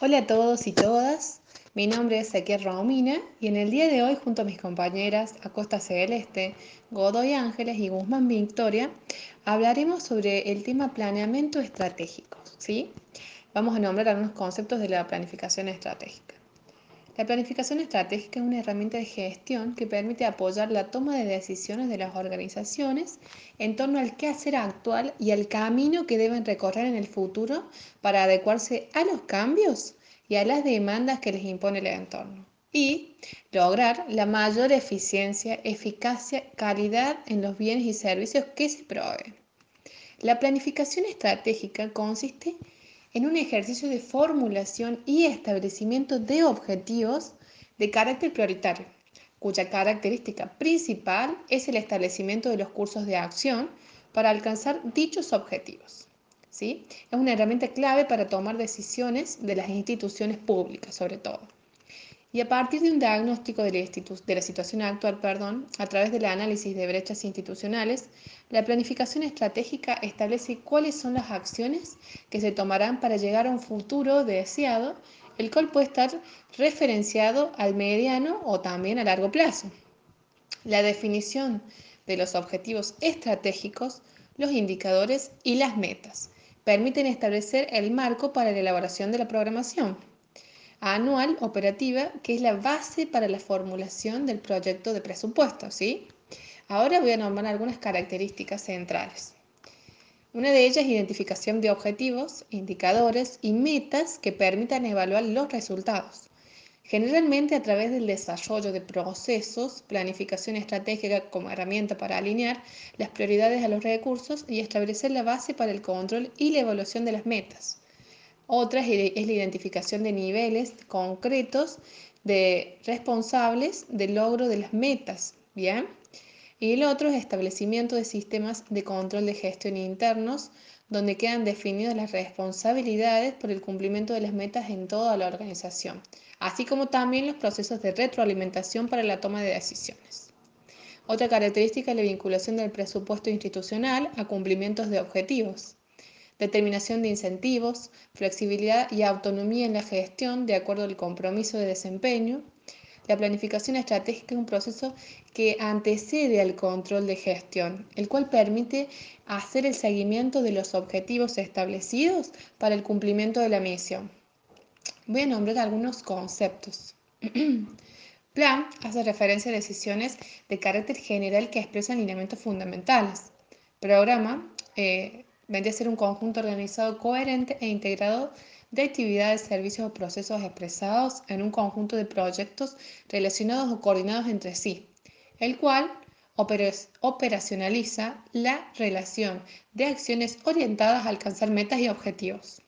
Hola a todos y todas, mi nombre es Ezequiel Romina y en el día de hoy junto a mis compañeras Acosta Celeste, Godoy Ángeles y Guzmán Victoria hablaremos sobre el tema planeamiento estratégico. ¿sí? Vamos a nombrar algunos conceptos de la planificación estratégica. La planificación estratégica es una herramienta de gestión que permite apoyar la toma de decisiones de las organizaciones en torno al quehacer actual y al camino que deben recorrer en el futuro para adecuarse a los cambios y a las demandas que les impone el entorno y lograr la mayor eficiencia, eficacia, calidad en los bienes y servicios que se proveen. La planificación estratégica consiste en un ejercicio de formulación y establecimiento de objetivos de carácter prioritario, cuya característica principal es el establecimiento de los cursos de acción para alcanzar dichos objetivos. ¿sí? Es una herramienta clave para tomar decisiones de las instituciones públicas, sobre todo. Y a partir de un diagnóstico de la, situación actual, perdón, a través del análisis de brechas institucionales, la planificación estratégica establece cuáles son las acciones que se tomarán para llegar a un futuro deseado, el cual puede estar referenciado al mediano o también a largo plazo. La definición de los objetivos estratégicos, los indicadores y las metas permiten establecer el marco para la elaboración de la programación anual operativa, que es la base para la formulación del proyecto de presupuesto, ¿sí? Ahora voy a nombrar algunas características centrales. Una de ellas es identificación de objetivos, indicadores y metas que permitan evaluar los resultados. Generalmente a través del desarrollo de procesos, planificación estratégica como herramienta para alinear las prioridades a los recursos y establecer la base para el control y la evaluación de las metas. Otra es la identificación de niveles concretos de responsables del logro de las metas, ¿bien? Y el otro es establecimiento de sistemas de control de gestión internos, donde quedan definidas las responsabilidades por el cumplimiento de las metas en toda la organización, así como también los procesos de retroalimentación para la toma de decisiones. Otra característica es la vinculación del presupuesto institucional a cumplimientos de objetivos determinación de incentivos, flexibilidad y autonomía en la gestión de acuerdo al compromiso de desempeño. La planificación estratégica es un proceso que antecede al control de gestión, el cual permite hacer el seguimiento de los objetivos establecidos para el cumplimiento de la misión. Voy a nombrar algunos conceptos. Plan hace referencia a decisiones de carácter general que expresan lineamientos fundamentales. Programa eh, vendría a ser un conjunto organizado, coherente e integrado de actividades, servicios o procesos expresados en un conjunto de proyectos relacionados o coordinados entre sí, el cual operacionaliza la relación de acciones orientadas a alcanzar metas y objetivos.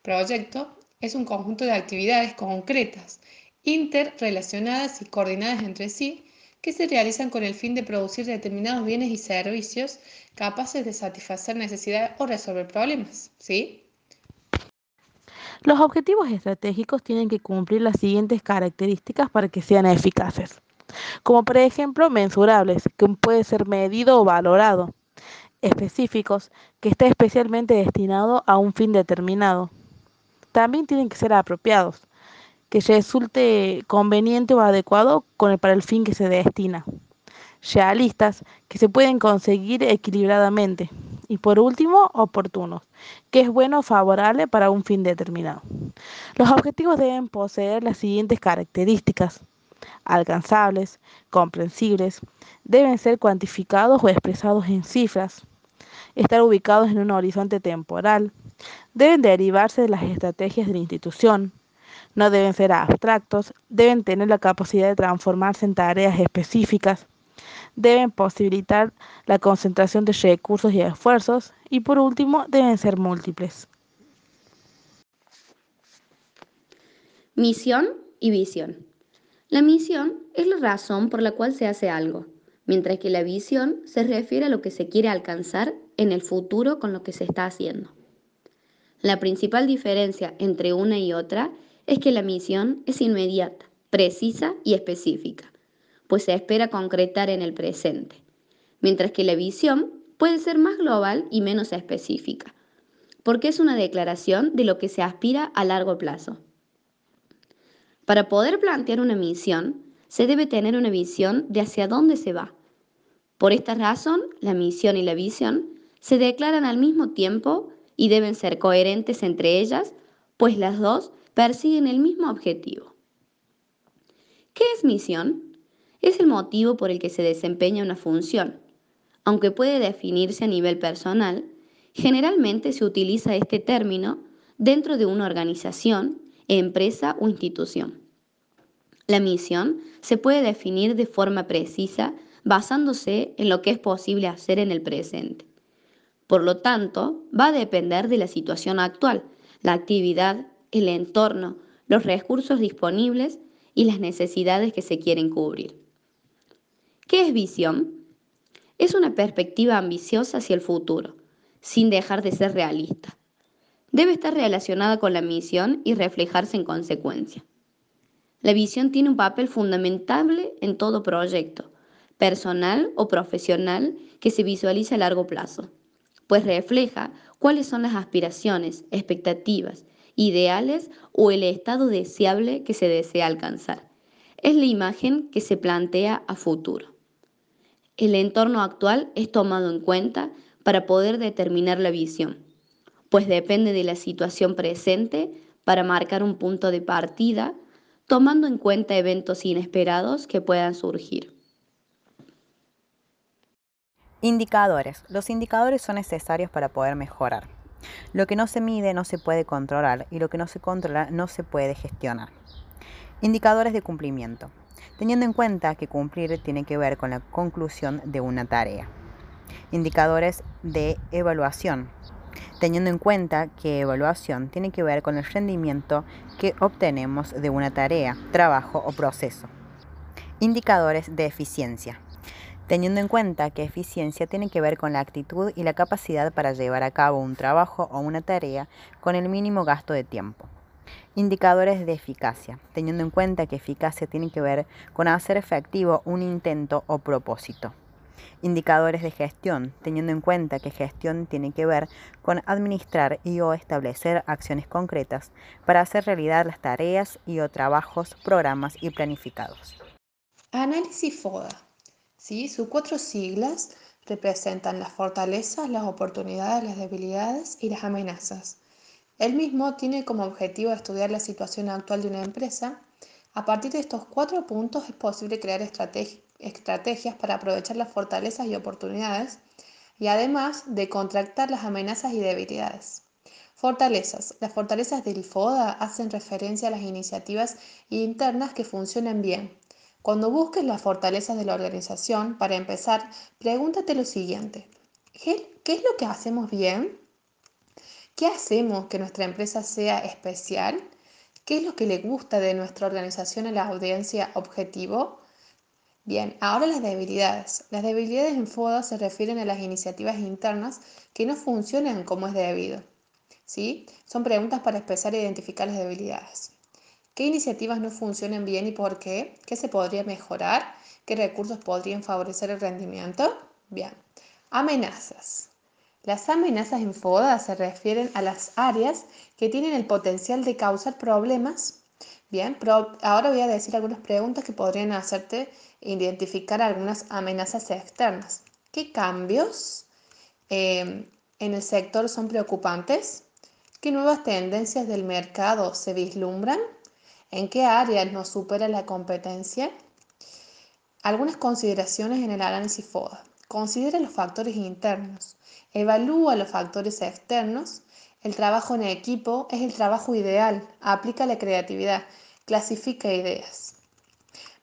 Proyecto es un conjunto de actividades concretas, interrelacionadas y coordinadas entre sí que se realizan con el fin de producir determinados bienes y servicios capaces de satisfacer necesidades o resolver problemas. ¿Sí? Los objetivos estratégicos tienen que cumplir las siguientes características para que sean eficaces, como por ejemplo mensurables, que puede ser medido o valorado, específicos, que está especialmente destinado a un fin determinado. También tienen que ser apropiados, que resulte conveniente o adecuado con el, para el fin que se destina. Realistas, que se pueden conseguir equilibradamente. Y por último, oportunos, que es bueno o favorable para un fin determinado. Los objetivos deben poseer las siguientes características. Alcanzables, comprensibles, deben ser cuantificados o expresados en cifras, estar ubicados en un horizonte temporal, deben derivarse de las estrategias de la institución, no deben ser abstractos, deben tener la capacidad de transformarse en tareas específicas, deben posibilitar la concentración de recursos y esfuerzos y por último deben ser múltiples. Misión y visión. La misión es la razón por la cual se hace algo, mientras que la visión se refiere a lo que se quiere alcanzar en el futuro con lo que se está haciendo. La principal diferencia entre una y otra es que la misión es inmediata, precisa y específica, pues se espera concretar en el presente, mientras que la visión puede ser más global y menos específica, porque es una declaración de lo que se aspira a largo plazo. Para poder plantear una misión, se debe tener una visión de hacia dónde se va. Por esta razón, la misión y la visión se declaran al mismo tiempo y deben ser coherentes entre ellas, pues las dos persiguen el mismo objetivo. ¿Qué es misión? Es el motivo por el que se desempeña una función. Aunque puede definirse a nivel personal, generalmente se utiliza este término dentro de una organización, empresa o institución. La misión se puede definir de forma precisa basándose en lo que es posible hacer en el presente. Por lo tanto, va a depender de la situación actual, la actividad, el entorno, los recursos disponibles y las necesidades que se quieren cubrir. ¿Qué es visión? Es una perspectiva ambiciosa hacia el futuro, sin dejar de ser realista. Debe estar relacionada con la misión y reflejarse en consecuencia. La visión tiene un papel fundamental en todo proyecto, personal o profesional, que se visualiza a largo plazo, pues refleja cuáles son las aspiraciones, expectativas, ideales o el estado deseable que se desea alcanzar. Es la imagen que se plantea a futuro. El entorno actual es tomado en cuenta para poder determinar la visión, pues depende de la situación presente para marcar un punto de partida, tomando en cuenta eventos inesperados que puedan surgir. Indicadores. Los indicadores son necesarios para poder mejorar. Lo que no se mide no se puede controlar y lo que no se controla no se puede gestionar. Indicadores de cumplimiento. Teniendo en cuenta que cumplir tiene que ver con la conclusión de una tarea. Indicadores de evaluación. Teniendo en cuenta que evaluación tiene que ver con el rendimiento que obtenemos de una tarea, trabajo o proceso. Indicadores de eficiencia teniendo en cuenta que eficiencia tiene que ver con la actitud y la capacidad para llevar a cabo un trabajo o una tarea con el mínimo gasto de tiempo. Indicadores de eficacia, teniendo en cuenta que eficacia tiene que ver con hacer efectivo un intento o propósito. Indicadores de gestión, teniendo en cuenta que gestión tiene que ver con administrar y o establecer acciones concretas para hacer realidad las tareas y o trabajos, programas y planificados. Análisis FODA sus cuatro siglas representan las fortalezas, las oportunidades, las debilidades y las amenazas. El mismo tiene como objetivo estudiar la situación actual de una empresa. A partir de estos cuatro puntos es posible crear estrategias para aprovechar las fortalezas y oportunidades y además de contractar las amenazas y debilidades. Fortalezas. Las fortalezas del FODA hacen referencia a las iniciativas internas que funcionan bien, cuando busques las fortalezas de la organización, para empezar, pregúntate lo siguiente. ¿Qué, es lo que hacemos bien? ¿Qué hacemos que nuestra empresa sea especial? ¿Qué es lo que le gusta de nuestra organización a la audiencia objetivo? Bien, ahora las debilidades. Las debilidades en FODA se refieren a las iniciativas internas que no funcionan como es debido. ¿Sí? Son preguntas para empezar a identificar las debilidades. ¿Qué iniciativas no funcionan bien y por qué? ¿Qué se podría mejorar? ¿Qué recursos podrían favorecer el rendimiento? Bien. Amenazas. Las amenazas en se refieren a las áreas que tienen el potencial de causar problemas. Bien, ahora voy a decir algunas preguntas que podrían hacerte identificar algunas amenazas externas. ¿Qué cambios eh, en el sector son preocupantes? ¿Qué nuevas tendencias del mercado se vislumbran? ¿En qué áreas nos supera la competencia? Algunas consideraciones en el análisis FODA. Considera los factores internos. Evalúa los factores externos. El trabajo en equipo es el trabajo ideal. Aplica la creatividad. Clasifica ideas.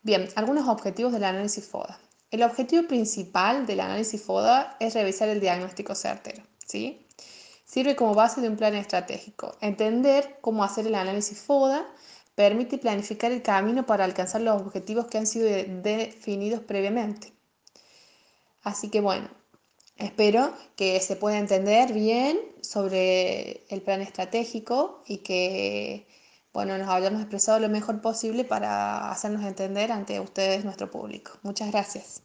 Bien, algunos objetivos del análisis FODA. El objetivo principal del análisis FODA es revisar el diagnóstico certero. ¿sí? Sirve como base de un plan estratégico. Entender cómo hacer el análisis FODA Permite planificar el camino para alcanzar los objetivos que han sido definidos previamente. Así que bueno, espero que se pueda entender bien sobre el plan estratégico y que bueno, nos hayamos expresado lo mejor posible para hacernos entender ante ustedes, nuestro público. Muchas gracias.